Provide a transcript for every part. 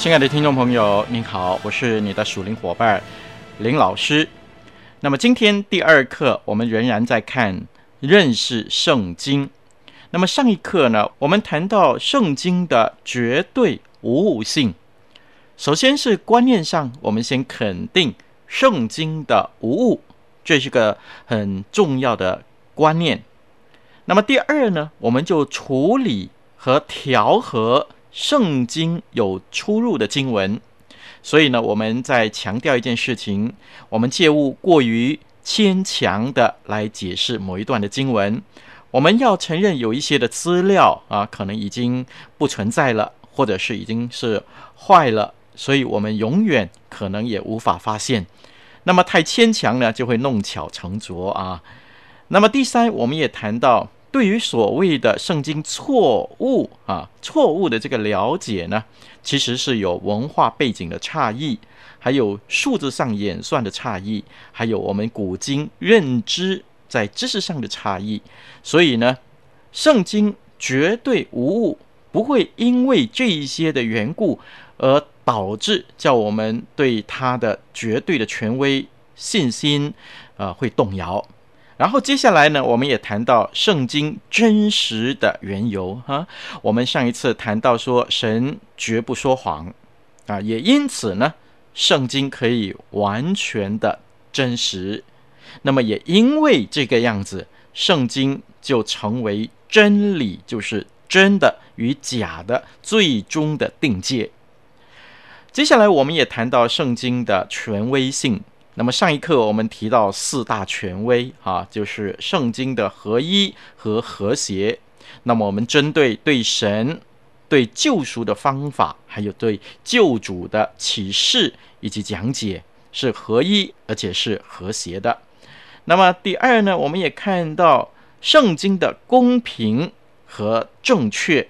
亲爱的听众朋友，您好，我是你的属灵伙伴林老师。那么今天第二课，我们仍然在看认识圣经。那么上一课呢，我们谈到圣经的绝对无误性。首先是观念上，我们先肯定圣经的无误，这是个很重要的观念。那么第二呢，我们就处理和调和。圣经有出入的经文，所以呢，我们在强调一件事情：我们切勿过于牵强的来解释某一段的经文。我们要承认有一些的资料啊，可能已经不存在了，或者是已经是坏了，所以我们永远可能也无法发现。那么太牵强呢，就会弄巧成拙啊。那么第三，我们也谈到。对于所谓的圣经错误啊，错误的这个了解呢，其实是有文化背景的差异，还有数字上演算的差异，还有我们古今认知在知识上的差异。所以呢，圣经绝对无误，不会因为这一些的缘故而导致叫我们对它的绝对的权威信心呃会动摇。然后接下来呢，我们也谈到圣经真实的缘由哈。我们上一次谈到说，神绝不说谎啊，也因此呢，圣经可以完全的真实。那么也因为这个样子，圣经就成为真理，就是真的与假的最终的定界。接下来我们也谈到圣经的权威性。那么上一课我们提到四大权威啊，就是圣经的合一和和谐。那么我们针对对神、对救赎的方法，还有对救主的启示以及讲解，是合一而且是和谐的。那么第二呢，我们也看到圣经的公平和正确，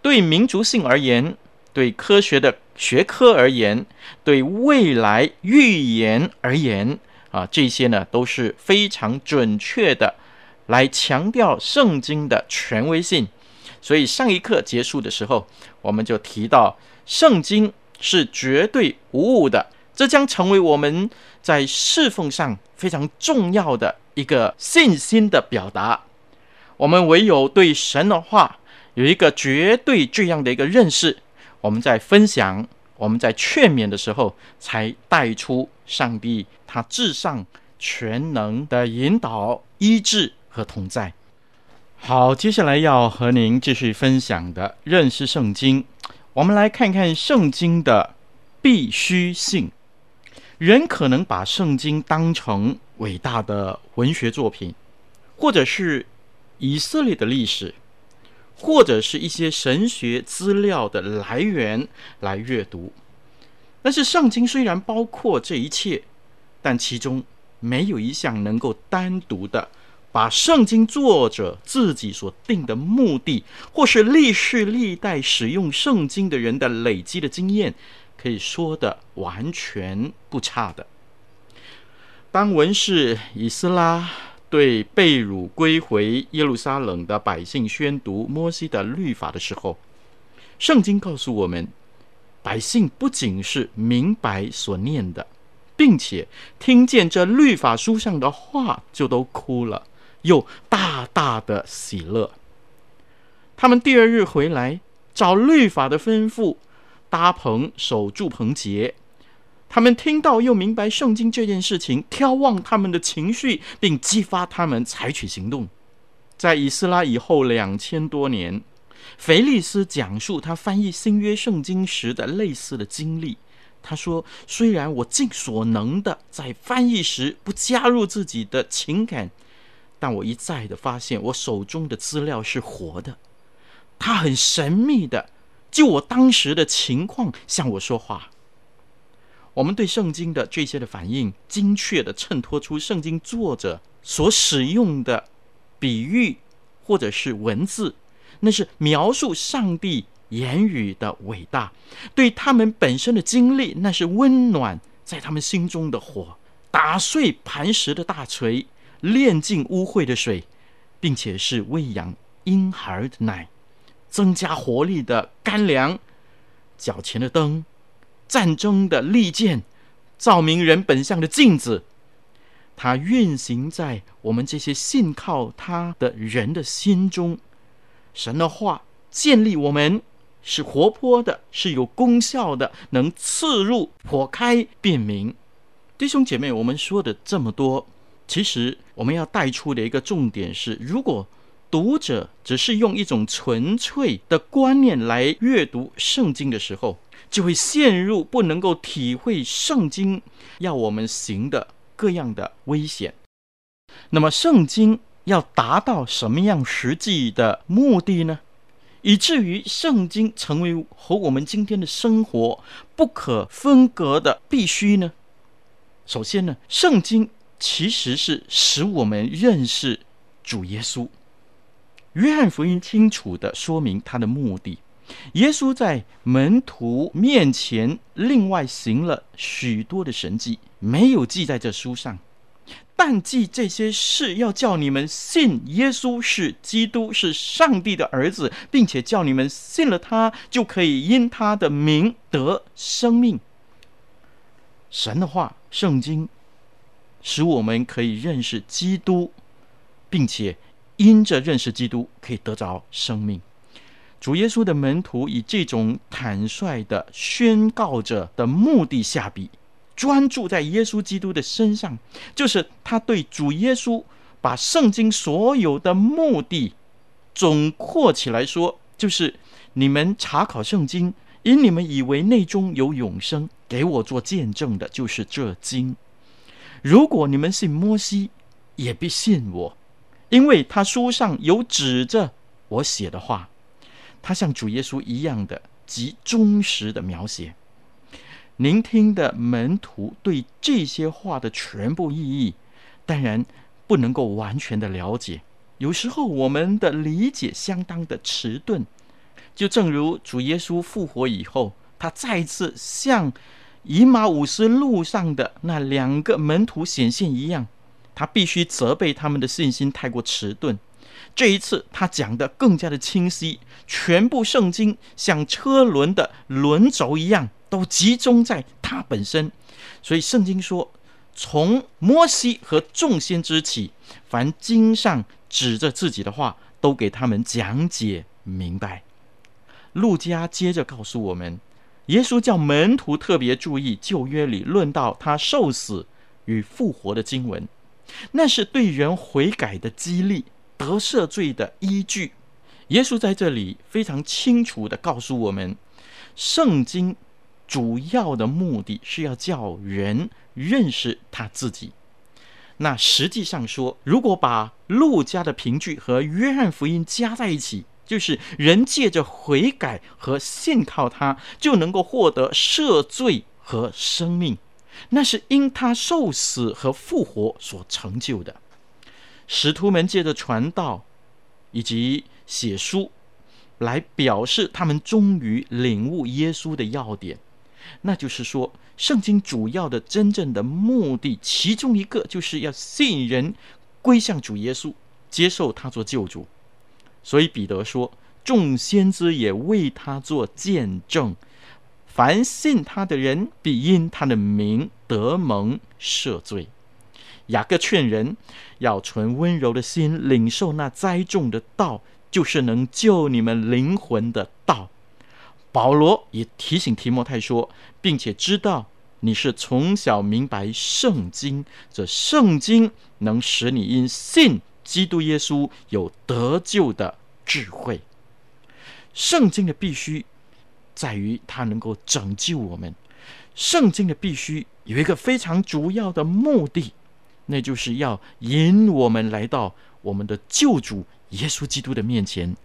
对民族性而言，对科学的。学科而言，对未来预言而言，啊，这些呢都是非常准确的，来强调圣经的权威性。所以上一课结束的时候，我们就提到圣经是绝对无误的，这将成为我们在侍奉上非常重要的一个信心的表达。我们唯有对神的话有一个绝对这样的一个认识。我们在分享、我们在劝勉的时候，才带出上帝他至上全能的引导、医治和同在。好，接下来要和您继续分享的认识圣经，我们来看看圣经的必须性。人可能把圣经当成伟大的文学作品，或者是以色列的历史。或者是一些神学资料的来源来阅读，但是圣经虽然包括这一切，但其中没有一项能够单独的把圣经作者自己所定的目的，或是历世历代使用圣经的人的累积的经验，可以说的完全不差的。当文士以斯拉。对被掳归回耶路撒冷的百姓宣读摩西的律法的时候，圣经告诉我们，百姓不仅是明白所念的，并且听见这律法书上的话就都哭了，又大大的喜乐。他们第二日回来，照律法的吩咐，搭棚守住棚节。他们听到又明白圣经这件事情，挑旺他们的情绪，并激发他们采取行动。在以斯拉以后两千多年，腓力斯讲述他翻译新约圣经时的类似的经历。他说：“虽然我尽所能的在翻译时不加入自己的情感，但我一再的发现我手中的资料是活的。他很神秘的就我当时的情况向我说话。”我们对圣经的这些的反应，精确地衬托出圣经作者所使用的比喻或者是文字，那是描述上帝言语的伟大。对他们本身的经历，那是温暖在他们心中的火，打碎磐石的大锤，炼尽污秽的水，并且是喂养婴孩的奶，增加活力的干粮，脚前的灯。战争的利剑，照明人本相的镜子，它运行在我们这些信靠他的人的心中。神的话建立我们，是活泼的，是有功效的，能刺入、剖开、辨明。弟兄姐妹，我们说的这么多，其实我们要带出的一个重点是：如果读者只是用一种纯粹的观念来阅读圣经的时候，就会陷入不能够体会圣经要我们行的各样的危险。那么，圣经要达到什么样实际的目的呢？以至于圣经成为和我们今天的生活不可分割的必须呢？首先呢，圣经其实是使我们认识主耶稣。约翰福音清楚地说明他的目的。耶稣在门徒面前另外行了许多的神迹，没有记在这书上，但记这些事，要叫你们信耶稣是基督，是上帝的儿子，并且叫你们信了他，就可以因他的名得生命。神的话，圣经，使我们可以认识基督，并且因着认识基督，可以得着生命。主耶稣的门徒以这种坦率的宣告者的目的下笔，专注在耶稣基督的身上，就是他对主耶稣把圣经所有的目的总括起来说，就是你们查考圣经，因你们以为内中有永生，给我做见证的就是这经。如果你们信摩西，也必信我，因为他书上有指着我写的话。他像主耶稣一样的极忠实的描写，聆听的门徒对这些话的全部意义，当然不能够完全的了解。有时候我们的理解相当的迟钝，就正如主耶稣复活以后，他再次向以马忤斯路上的那两个门徒显现一样，他必须责备他们的信心太过迟钝。这一次，他讲得更加的清晰，全部圣经像车轮的轮轴一样，都集中在他本身。所以圣经说，从摩西和众先知起，凡经上指着自己的话，都给他们讲解明白。路加接着告诉我们，耶稣叫门徒特别注意旧约里论到他受死与复活的经文，那是对人悔改的激励。得赦罪的依据，耶稣在这里非常清楚地告诉我们，圣经主要的目的是要叫人认识他自己。那实际上说，如果把路加的凭据和约翰福音加在一起，就是人借着悔改和信靠他，就能够获得赦罪和生命。那是因他受死和复活所成就的。使徒们借着传道以及写书，来表示他们终于领悟耶稣的要点。那就是说，圣经主要的真正的目的，其中一个就是要吸引人归向主耶稣，接受他做救主。所以彼得说：“众先知也为他做见证，凡信他的人，必因他的名得蒙赦罪。”雅各劝人要存温柔的心，领受那栽种的道，就是能救你们灵魂的道。保罗也提醒提摩太说，并且知道你是从小明白圣经，这圣经能使你因信基督耶稣有得救的智慧。圣经的必须在于它能够拯救我们。圣经的必须有一个非常主要的目的，那就是要引我们来到我们的救主耶稣基督的面前，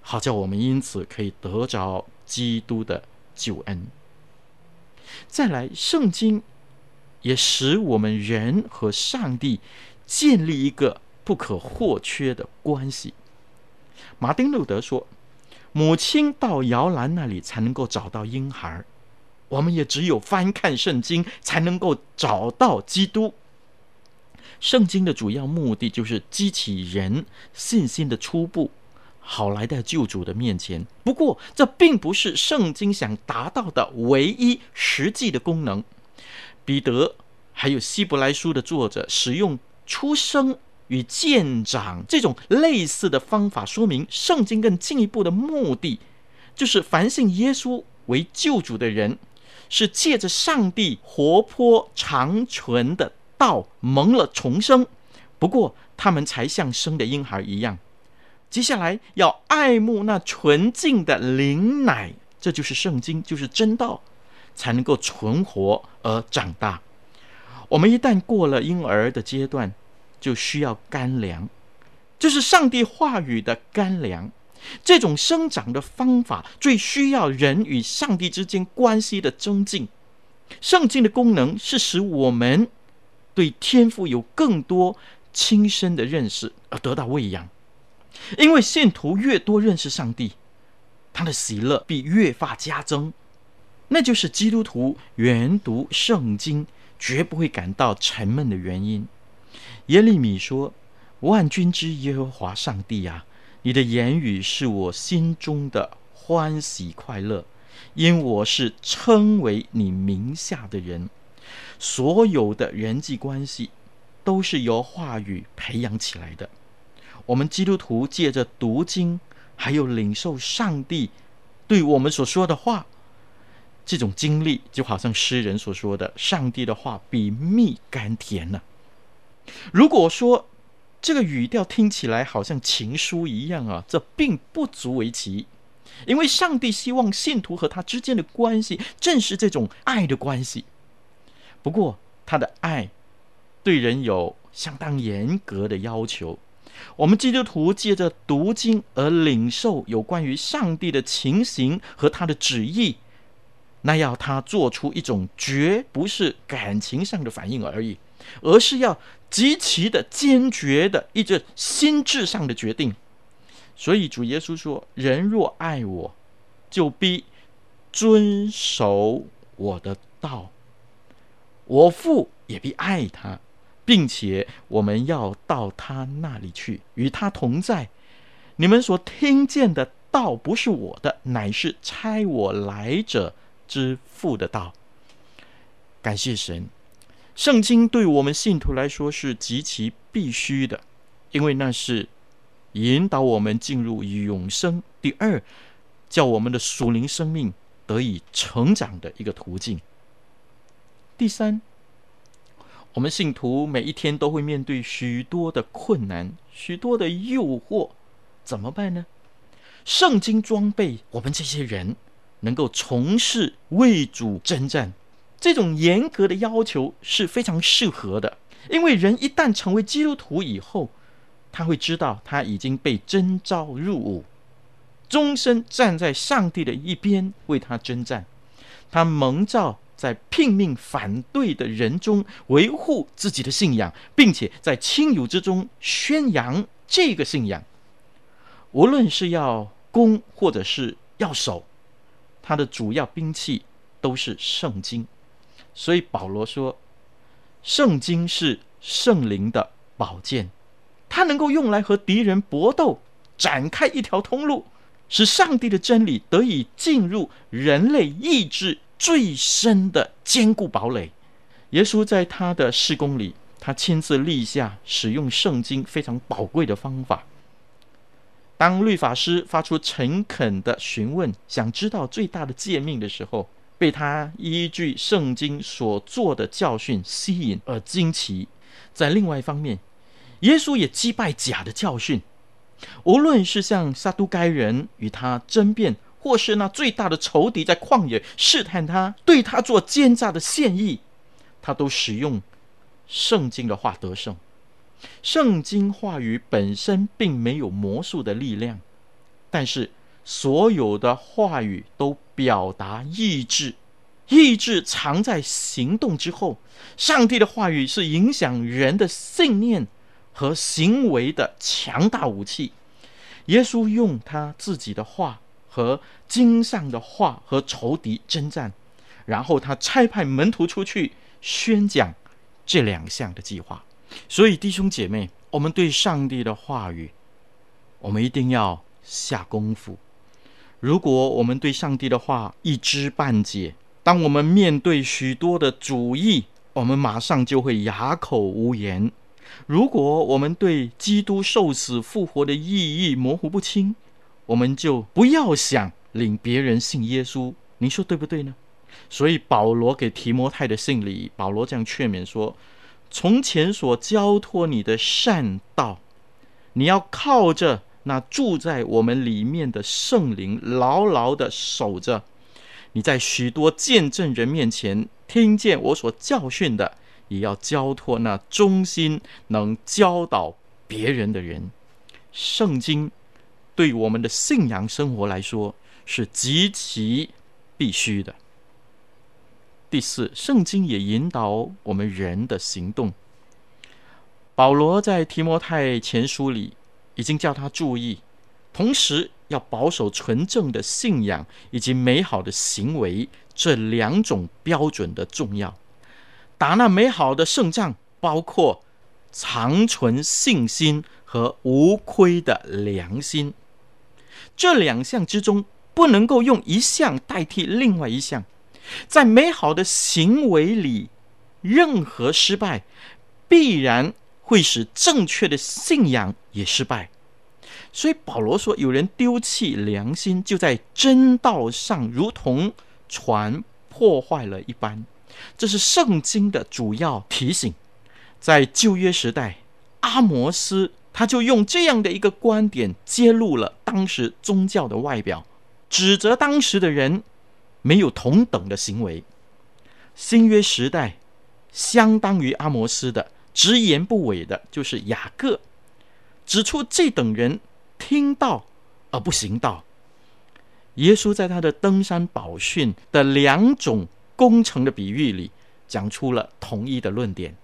好叫我们因此可以得着基督的救恩。再来，圣经也使我们人和上帝建立一个不可或缺的关系。马丁路德说：“母亲到摇篮那里才能够找到婴孩。”我们也只有翻看圣经，才能够找到基督。圣经的主要目的就是激起人信心的初步，好来到救主的面前。不过，这并不是圣经想达到的唯一实际的功能。彼得还有希伯来书的作者使用出生与见长这种类似的方法，说明圣经更进一步的目的，就是凡信耶稣为救主的人。是借着上帝活泼长存的道蒙了重生，不过他们才像生的婴孩一样。接下来要爱慕那纯净的灵奶，这就是圣经，就是真道，才能够存活而长大。我们一旦过了婴儿的阶段，就需要干粮，就是上帝话语的干粮。这种生长的方法最需要人与上帝之间关系的增进。圣经的功能是使我们对天赋有更多亲身的认识而得到喂养。因为信徒越多认识上帝，他的喜乐必越发加增。那就是基督徒研读圣经绝不会感到沉闷的原因。耶利米说：“万军之耶和华上帝啊！”你的言语是我心中的欢喜快乐，因我是称为你名下的人。所有的人际关系都是由话语培养起来的。我们基督徒借着读经，还有领受上帝对我们所说的话，这种经历就好像诗人所说的：“上帝的话比蜜甘甜呢。”如果说，这个语调听起来好像情书一样啊，这并不足为奇，因为上帝希望信徒和他之间的关系正是这种爱的关系。不过，他的爱对人有相当严格的要求。我们基督徒借着读经而领受有关于上帝的情形和他的旨意，那要他做出一种绝不是感情上的反应而已。而是要极其的坚决的一个心智上的决定，所以主耶稣说：“人若爱我，就必遵守我的道。我父也必爱他，并且我们要到他那里去，与他同在。你们所听见的道不是我的，乃是差我来者之父的道。”感谢神。圣经对我们信徒来说是极其必须的，因为那是引导我们进入永生。第二，叫我们的属灵生命得以成长的一个途径。第三，我们信徒每一天都会面对许多的困难、许多的诱惑，怎么办呢？圣经装备我们这些人，能够从事为主征战。这种严格的要求是非常适合的，因为人一旦成为基督徒以后，他会知道他已经被征召入伍，终身站在上帝的一边为他征战。他蒙召在拼命反对的人中维护自己的信仰，并且在亲友之中宣扬这个信仰。无论是要攻或者是要守，他的主要兵器都是圣经。所以保罗说，圣经是圣灵的宝剑，它能够用来和敌人搏斗，展开一条通路，使上帝的真理得以进入人类意志最深的坚固堡垒。耶稣在他的事工里，他亲自立下使用圣经非常宝贵的方法。当律法师发出诚恳的询问，想知道最大的诫命的时候，被他依据圣经所做的教训吸引而惊奇。在另外一方面，耶稣也击败假的教训，无论是向撒都该人与他争辩，或是那最大的仇敌在旷野试探他，对他做奸诈的献意，他都使用圣经的话得胜。圣经话语本身并没有魔术的力量，但是所有的话语都表达意志，意志藏在行动之后。上帝的话语是影响人的信念和行为的强大武器。耶稣用他自己的话和经上的话和仇敌征战，然后他差派门徒出去宣讲这两项的计划。所以，弟兄姐妹，我们对上帝的话语，我们一定要下功夫。如果我们对上帝的话一知半解，当我们面对许多的主义，我们马上就会哑口无言。如果我们对基督受死复活的意义模糊不清，我们就不要想领别人信耶稣。您说对不对呢？所以，保罗给提摩太的信里，保罗这样劝勉说。从前所交托你的善道，你要靠着那住在我们里面的圣灵，牢牢地守着。你在许多见证人面前听见我所教训的，也要交托那忠心能教导别人的人。圣经对我们的信仰生活来说是极其必须的。第四，圣经也引导我们人的行动。保罗在提摩太前书里已经叫他注意，同时要保守纯正的信仰以及美好的行为这两种标准的重要。打那美好的胜仗，包括长存信心和无亏的良心。这两项之中，不能够用一项代替另外一项。在美好的行为里，任何失败必然会使正确的信仰也失败。所以保罗说：“有人丢弃良心，就在真道上如同船破坏了一般。”这是圣经的主要提醒。在旧约时代，阿摩斯他就用这样的一个观点揭露了当时宗教的外表，指责当时的人。没有同等的行为。新约时代，相当于阿摩斯的直言不讳的，就是雅各，指出这等人听道而不行道。耶稣在他的登山宝训的两种工程的比喻里，讲出了同一的论点。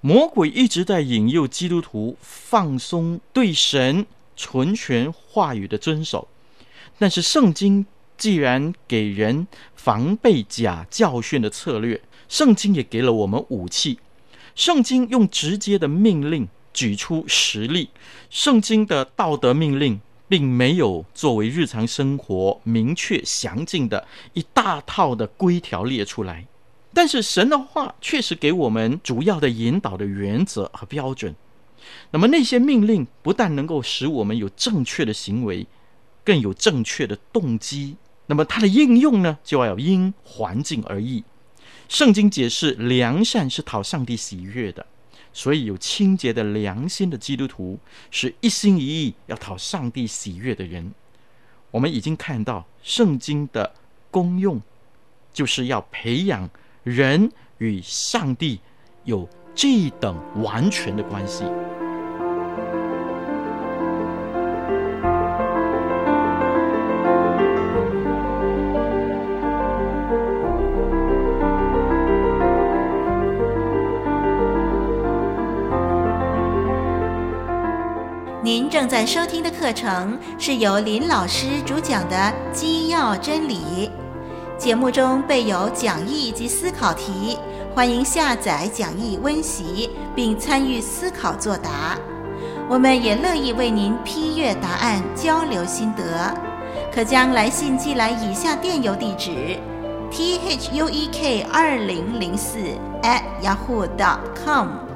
魔鬼一直在引诱基督徒放松对神纯全话语的遵守，但是圣经。既然给人防备假教训的策略，圣经也给了我们武器。圣经用直接的命令举出实例，圣经的道德命令并没有作为日常生活明确详尽的一大套的规条列出来，但是神的话确实给我们主要的引导的原则和标准。那么那些命令不但能够使我们有正确的行为，更有正确的动机。那么它的应用呢，就要因环境而异。圣经解释良善是讨上帝喜悦的，所以有清洁的良心的基督徒是一心一意要讨上帝喜悦的人。我们已经看到圣经的功用，就是要培养人与上帝有这等完全的关系。您正在收听的课程是由林老师主讲的《基要真理》，节目中备有讲义及思考题，欢迎下载讲义温习并参与思考作答。我们也乐意为您批阅答案，交流心得。可将来信寄来以下电邮地址：t h u e k 二零零四 at yahoo.com。Th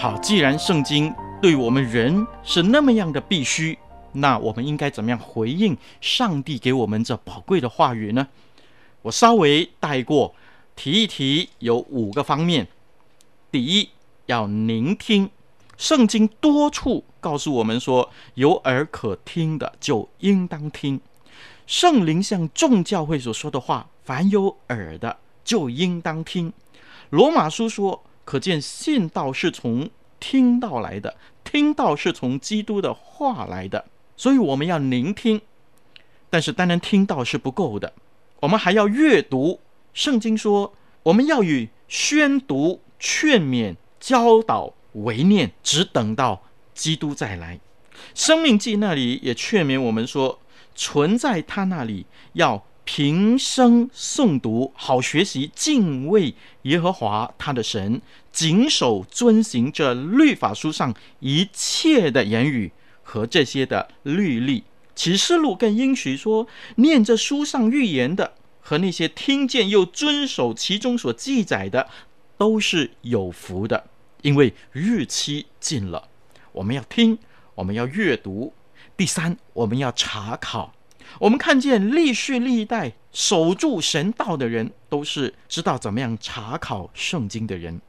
好，既然圣经对我们人是那么样的必须，那我们应该怎么样回应上帝给我们这宝贵的话语呢？我稍微带过，提一提，有五个方面。第一，要聆听。圣经多处告诉我们说，有耳可听的就应当听。圣灵向众教会所说的话，凡有耳的就应当听。罗马书说。可见信道是从听道来的，听道是从基督的话来的，所以我们要聆听。但是单单听道是不够的，我们还要阅读。圣经说，我们要与宣读、劝勉、教导、为念，只等到基督再来。生命记那里也劝勉我们说，存在他那里要。平生诵读，好学习敬畏耶和华他的神，谨守遵行这律法书上一切的言语和这些的律例。启示录更应许说，念这书上预言的和那些听见又遵守其中所记载的，都是有福的，因为日期近了。我们要听，我们要阅读。第三，我们要查考。我们看见历世历代守住神道的人，都是知道怎么样查考圣经的人。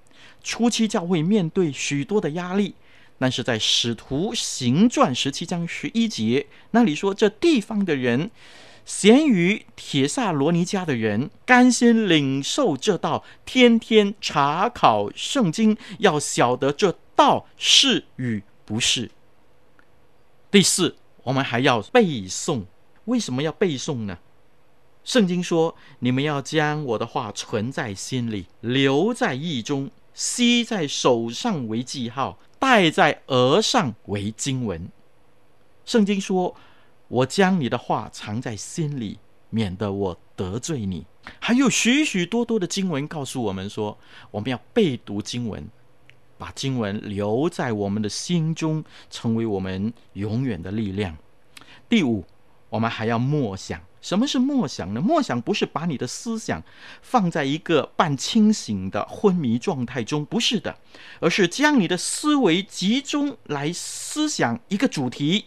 初期教会面对许多的压力，但是在使徒行传十七章十一节那里说，这地方的人咸于铁萨罗尼迦的人，甘心领受这道，天天查考圣经，要晓得这道是与不是。第四，我们还要背诵。为什么要背诵呢？圣经说：“你们要将我的话存在心里，留在意中，系在手上为记号，戴在额上为经文。”圣经说：“我将你的话藏在心里，免得我得罪你。”还有许许多多的经文告诉我们说，我们要背读经文，把经文留在我们的心中，成为我们永远的力量。第五。我们还要默想，什么是默想呢？默想不是把你的思想放在一个半清醒的昏迷状态中，不是的，而是将你的思维集中来思想一个主题。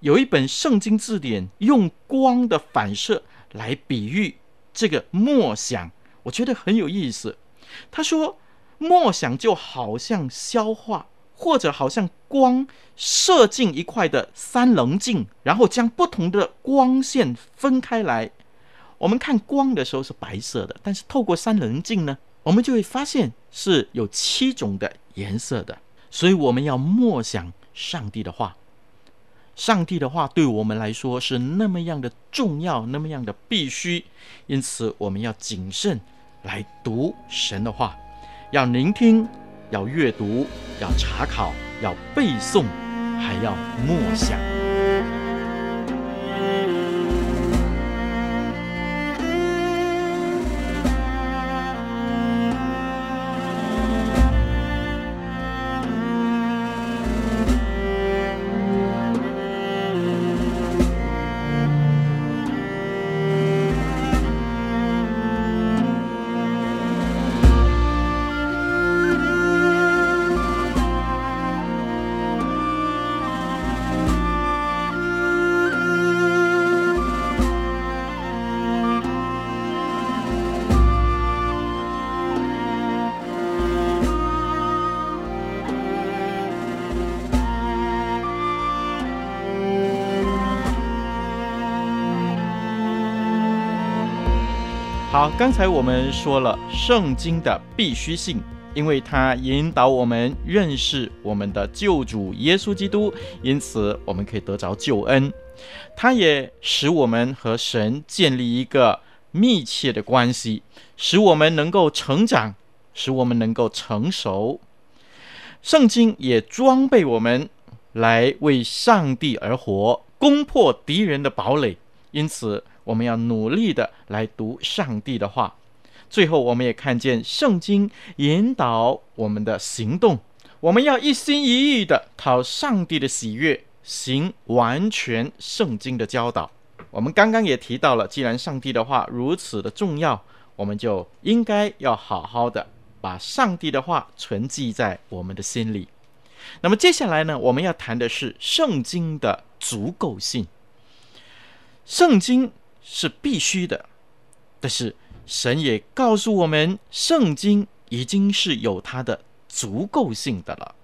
有一本圣经字典用光的反射来比喻这个默想，我觉得很有意思。他说，默想就好像消化。或者好像光射进一块的三棱镜，然后将不同的光线分开来。我们看光的时候是白色的，但是透过三棱镜呢，我们就会发现是有七种的颜色的。所以我们要默想上帝的话，上帝的话对我们来说是那么样的重要，那么样的必须。因此，我们要谨慎来读神的话，要聆听。要阅读，要查考，要背诵，还要默想。刚才我们说了圣经的必须性，因为它引导我们认识我们的救主耶稣基督，因此我们可以得着救恩。它也使我们和神建立一个密切的关系，使我们能够成长，使我们能够成熟。圣经也装备我们来为上帝而活，攻破敌人的堡垒。因此。我们要努力的来读上帝的话。最后，我们也看见圣经引导我们的行动。我们要一心一意的讨上帝的喜悦，行完全圣经的教导。我们刚刚也提到了，既然上帝的话如此的重要，我们就应该要好好的把上帝的话存记在我们的心里。那么接下来呢，我们要谈的是圣经的足够性。圣经是必须的，但是神也告诉我们，圣经已经是有它的足够性的了。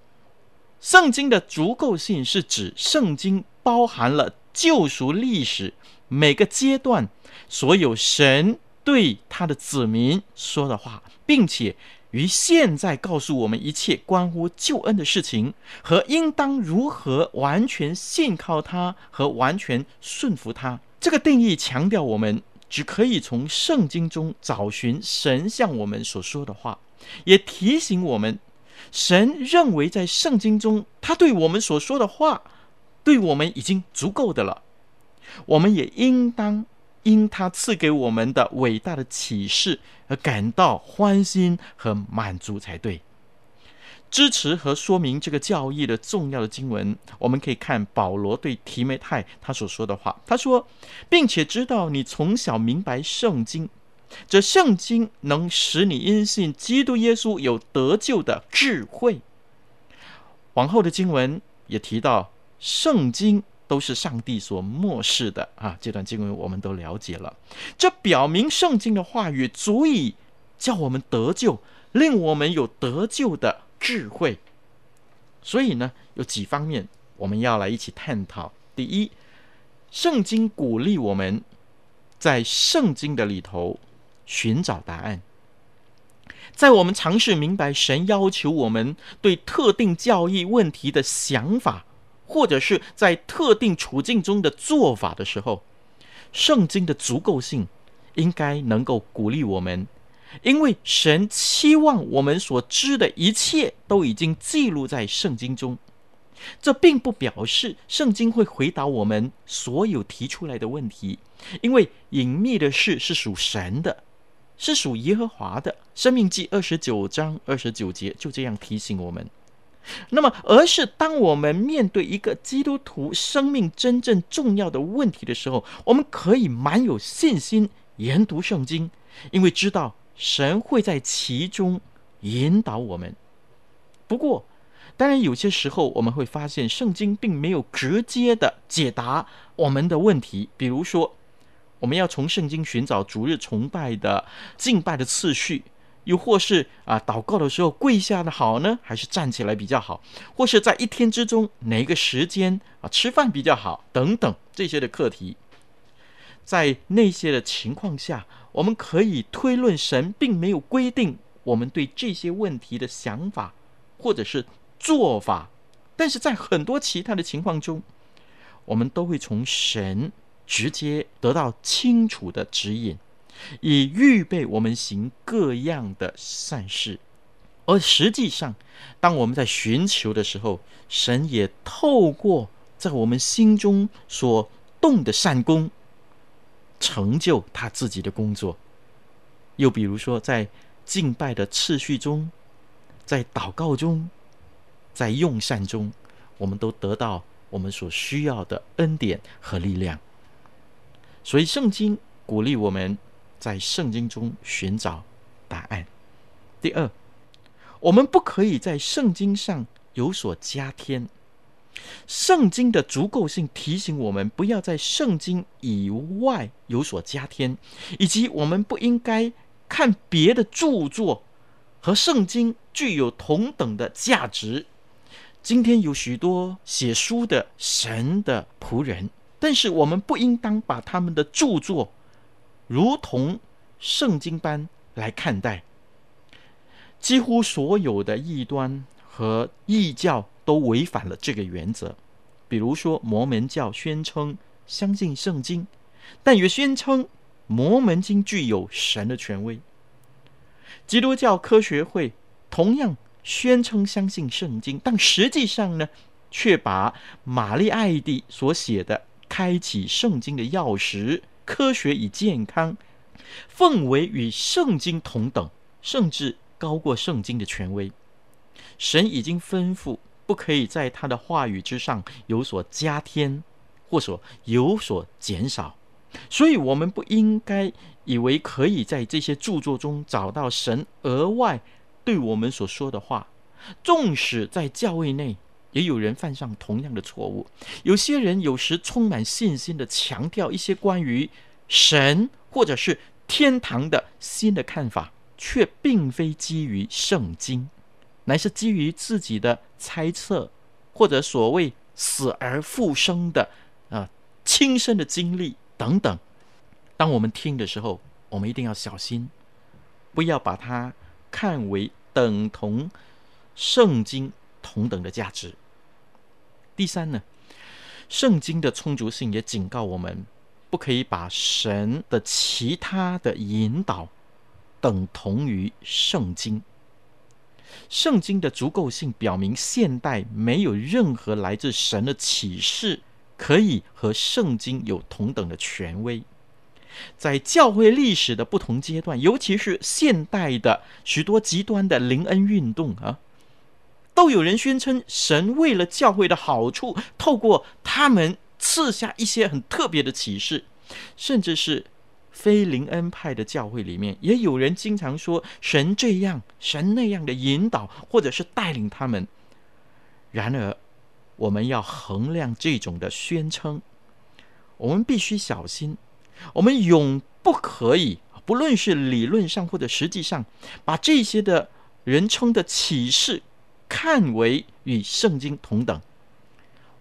圣经的足够性是指圣经包含了救赎历史每个阶段所有神对他的子民说的话，并且于现在告诉我们一切关乎救恩的事情和应当如何完全信靠他和完全顺服他。这个定义强调我们只可以从圣经中找寻神向我们所说的话，也提醒我们。神认为，在圣经中，他对我们所说的话，对我们已经足够的了。我们也应当因他赐给我们的伟大的启示而感到欢欣和满足才对。支持和说明这个教义的重要的经文，我们可以看保罗对提梅太他所说的话。他说，并且知道你从小明白圣经。这圣经能使你因信基督耶稣有得救的智慧。往后的经文也提到，圣经都是上帝所默示的啊。这段经文我们都了解了，这表明圣经的话语足以叫我们得救，令我们有得救的智慧。所以呢，有几方面我们要来一起探讨。第一，圣经鼓励我们在圣经的里头。寻找答案，在我们尝试明白神要求我们对特定教义问题的想法，或者是在特定处境中的做法的时候，圣经的足够性应该能够鼓励我们，因为神期望我们所知的一切都已经记录在圣经中。这并不表示圣经会回答我们所有提出来的问题，因为隐秘的事是属神的。是属耶和华的，《生命记》二十九章二十九节就这样提醒我们。那么，而是当我们面对一个基督徒生命真正重要的问题的时候，我们可以蛮有信心研读圣经，因为知道神会在其中引导我们。不过，当然有些时候我们会发现圣经并没有直接的解答我们的问题，比如说。我们要从圣经寻找主日崇拜的敬拜的次序，又或是啊祷告的时候跪下的好呢，还是站起来比较好？或是在一天之中哪个时间啊吃饭比较好？等等这些的课题，在那些的情况下，我们可以推论神并没有规定我们对这些问题的想法或者是做法，但是在很多其他的情况中，我们都会从神。直接得到清楚的指引，以预备我们行各样的善事。而实际上，当我们在寻求的时候，神也透过在我们心中所动的善功，成就他自己的工作。又比如说，在敬拜的次序中，在祷告中，在用膳中，我们都得到我们所需要的恩典和力量。所以，圣经鼓励我们在圣经中寻找答案。第二，我们不可以在圣经上有所加添。圣经的足够性提醒我们，不要在圣经以外有所加添，以及我们不应该看别的著作和圣经具有同等的价值。今天有许多写书的神的仆人。但是我们不应当把他们的著作如同圣经般来看待。几乎所有的异端和异教都违反了这个原则。比如说，摩门教宣称相信圣经，但也宣称摩门经具有神的权威。基督教科学会同样宣称相信圣经，但实际上呢，却把玛丽艾蒂所写的。开启圣经的钥匙，科学与健康，奉为与圣经同等，甚至高过圣经的权威。神已经吩咐，不可以在他的话语之上有所加添，或所有所减少。所以，我们不应该以为可以在这些著作中找到神额外对我们所说的话。纵使在教会内，也有人犯上同样的错误。有些人有时充满信心地强调一些关于神或者是天堂的新的看法，却并非基于圣经，乃是基于自己的猜测或者所谓死而复生的啊亲身的经历等等。当我们听的时候，我们一定要小心，不要把它看为等同。圣经同等的价值。第三呢，圣经的充足性也警告我们，不可以把神的其他的引导等同于圣经。圣经的足够性表明，现代没有任何来自神的启示可以和圣经有同等的权威。在教会历史的不同阶段，尤其是现代的许多极端的灵恩运动啊。都有人宣称，神为了教会的好处，透过他们赐下一些很特别的启示，甚至是非灵恩派的教会里面，也有人经常说神这样、神那样的引导，或者是带领他们。然而，我们要衡量这种的宣称，我们必须小心，我们永不可以，不论是理论上或者实际上，把这些的人称的启示。看为与圣经同等，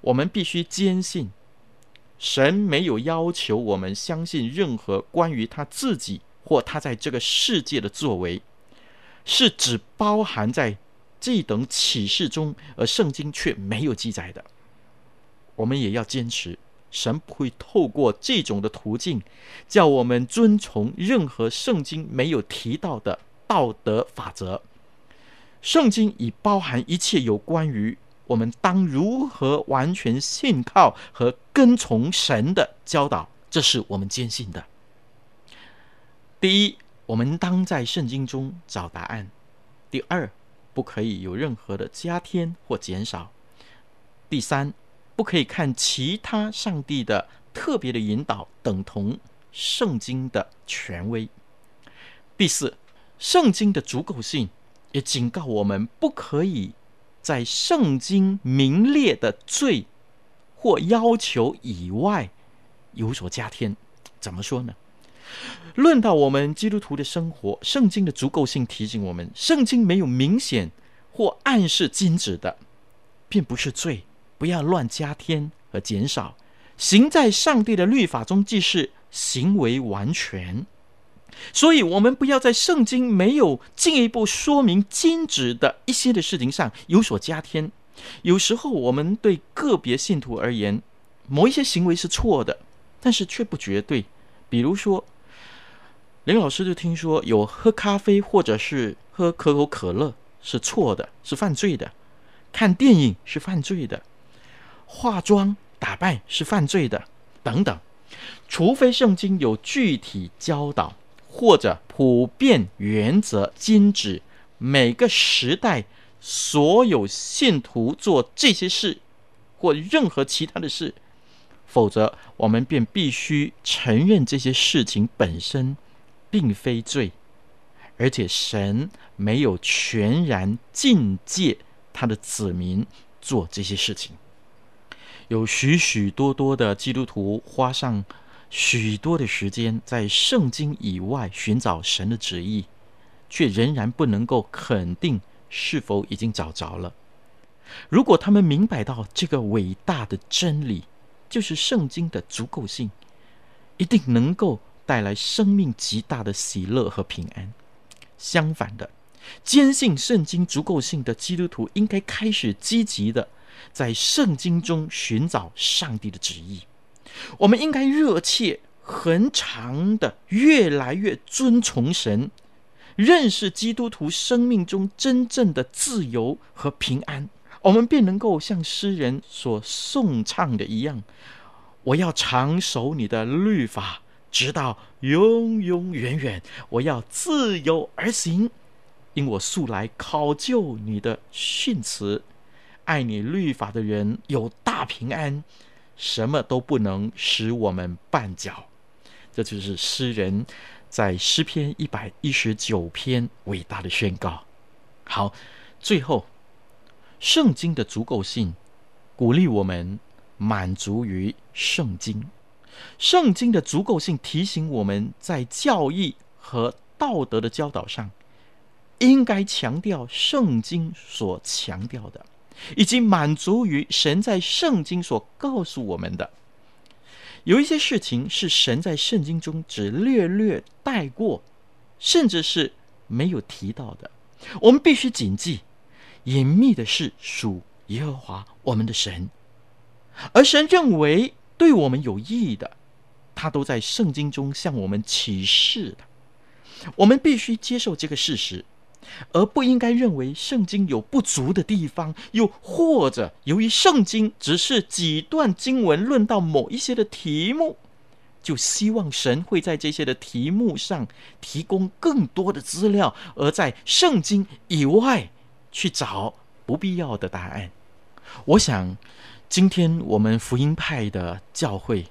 我们必须坚信，神没有要求我们相信任何关于他自己或他在这个世界的作为，是只包含在这等启示中，而圣经却没有记载的。我们也要坚持，神不会透过这种的途径，叫我们遵从任何圣经没有提到的道德法则。圣经已包含一切有关于我们当如何完全信靠和跟从神的教导，这是我们坚信的。第一，我们当在圣经中找答案；第二，不可以有任何的加添或减少；第三，不可以看其他上帝的特别的引导等同圣经的权威；第四，圣经的足够性。也警告我们，不可以在圣经明列的罪或要求以外有所加添。怎么说呢？论到我们基督徒的生活，圣经的足够性提醒我们，圣经没有明显或暗示禁止的，并不是罪，不要乱加添和减少。行在上帝的律法中，即是行为完全。所以，我们不要在圣经没有进一步说明禁止的一些的事情上有所加添。有时候，我们对个别信徒而言，某一些行为是错的，但是却不绝对。比如说，林老师就听说有喝咖啡或者是喝可口可乐是错的，是犯罪的；看电影是犯罪的；化妆打扮是犯罪的，等等。除非圣经有具体教导。或者普遍原则禁止每个时代所有信徒做这些事，或任何其他的事，否则我们便必须承认这些事情本身并非罪，而且神没有全然禁戒他的子民做这些事情。有许许多多的基督徒花上。许多的时间在圣经以外寻找神的旨意，却仍然不能够肯定是否已经找着了。如果他们明白到这个伟大的真理，就是圣经的足够性，一定能够带来生命极大的喜乐和平安。相反的，坚信圣经足够性的基督徒，应该开始积极的在圣经中寻找上帝的旨意。我们应该热切、恒常的越来越遵从神，认识基督徒生命中真正的自由和平安，我们便能够像诗人所颂唱的一样：“我要常守你的律法，直到永永远远。我要自由而行，因我素来考究你的训词。爱你律法的人有大平安。”什么都不能使我们绊脚，这就是诗人在诗篇一百一十九篇伟大的宣告。好，最后，圣经的足够性鼓励我们满足于圣经。圣经的足够性提醒我们在教义和道德的教导上，应该强调圣经所强调的，以及满足于神在圣经所告诉我们的。有一些事情是神在圣经中只略略带过，甚至是没有提到的，我们必须谨记：隐秘的事属耶和华我们的神，而神认为对我们有益的，他都在圣经中向我们启示的。我们必须接受这个事实，而不应该认为圣经有不足的地方，又或者由于圣经只是几段经文论到某一些的题目，就希望神会在这些的题目上提供更多的资料，而在圣经以外去找不必要的答案。我想，今天我们福音派的教会。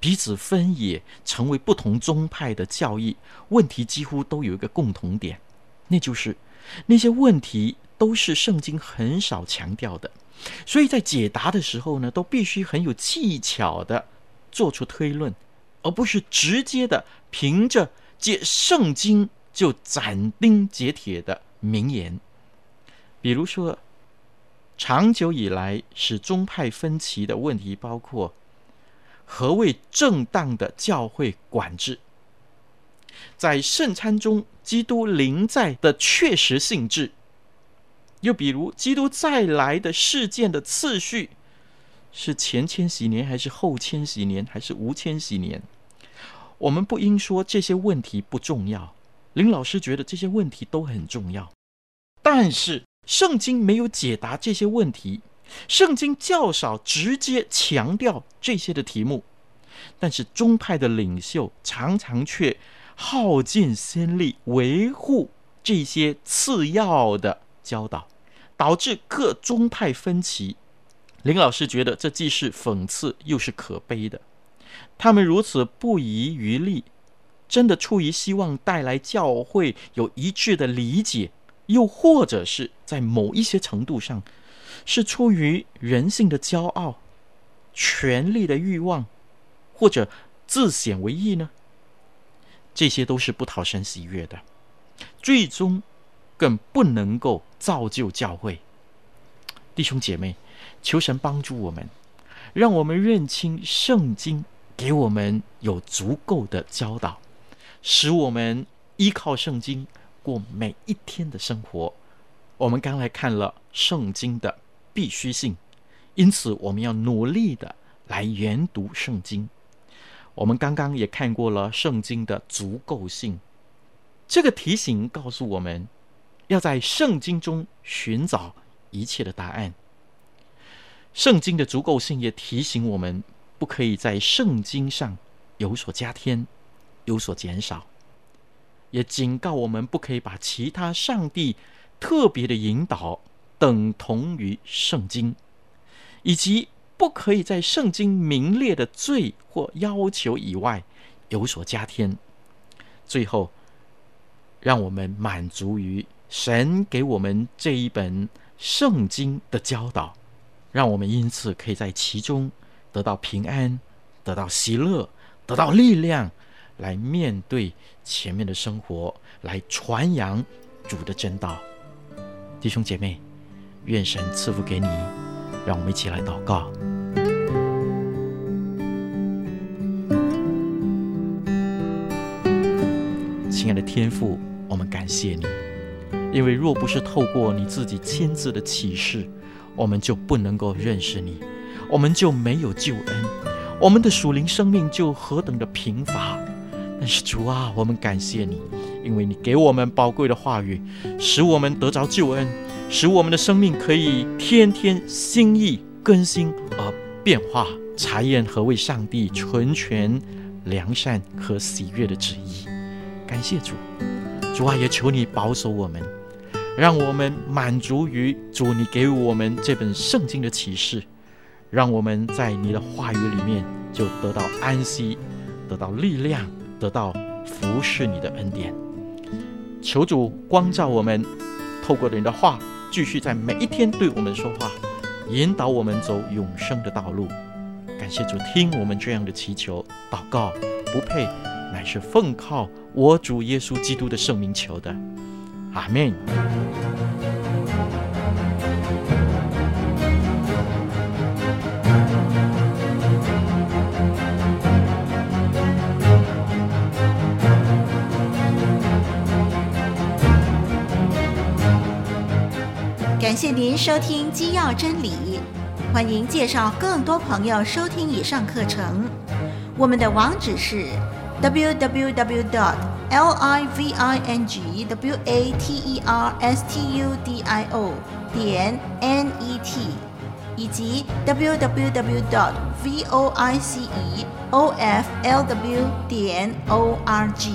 彼此分野，成为不同宗派的教义，问题几乎都有一个共同点，那就是那些问题都是圣经很少强调的，所以在解答的时候呢，都必须很有技巧的做出推论，而不是直接的凭着借圣经就斩钉截铁的名言。比如说，长久以来使宗派分歧的问题包括。何谓正当的教会管制？在圣餐中，基督临在的确实性质；又比如，基督再来的事件的次序是前千禧年，还是后千禧年，还是无千禧年？我们不应说这些问题不重要。林老师觉得这些问题都很重要，但是圣经没有解答这些问题。圣经较少直接强调这些的题目，但是宗派的领袖常常却耗尽心力维护这些次要的教导，导致各宗派分歧。林老师觉得这既是讽刺又是可悲的。他们如此不遗余力，真的出于希望带来教会有一致的理解，又或者是在某一些程度上。是出于人性的骄傲、权力的欲望，或者自显为义呢？这些都是不讨神喜悦的，最终更不能够造就教会。弟兄姐妹，求神帮助我们，让我们认清圣经给我们有足够的教导，使我们依靠圣经过每一天的生活。我们刚才看了圣经的。必须性，因此我们要努力的来研读圣经。我们刚刚也看过了圣经的足够性，这个提醒告诉我们要在圣经中寻找一切的答案。圣经的足够性也提醒我们，不可以在圣经上有所加添、有所减少，也警告我们不可以把其他上帝特别的引导。等同于圣经，以及不可以在圣经明列的罪或要求以外有所加添。最后，让我们满足于神给我们这一本圣经的教导，让我们因此可以在其中得到平安、得到喜乐、得到力量，来面对前面的生活，来传扬主的真道。弟兄姐妹。愿神赐福给你，让我们一起来祷告。亲爱的天父，我们感谢你，因为若不是透过你自己亲自的启示，我们就不能够认识你，我们就没有救恩，我们的属灵生命就何等的贫乏。但是主啊，我们感谢你，因为你给我们宝贵的话语，使我们得着救恩。使我们的生命可以天天心意更新而变化，查验何为上帝纯全、良善和喜悦的旨意。感谢主，主啊，也求你保守我们，让我们满足于主你给我们这本圣经的启示，让我们在你的话语里面就得到安息，得到力量，得到服侍你的恩典。求主光照我们。透过你的话，继续在每一天对我们说话，引导我们走永生的道路。感谢主，听我们这样的祈求祷告，不配，乃是奉靠我主耶稣基督的圣名求的，阿门。谢您收听《基要真理》，欢迎介绍更多朋友收听以上课程。我们的网址是 www.dot.livingwaterstudio 点 net，以及 www.dot.voiceoflw 点 org。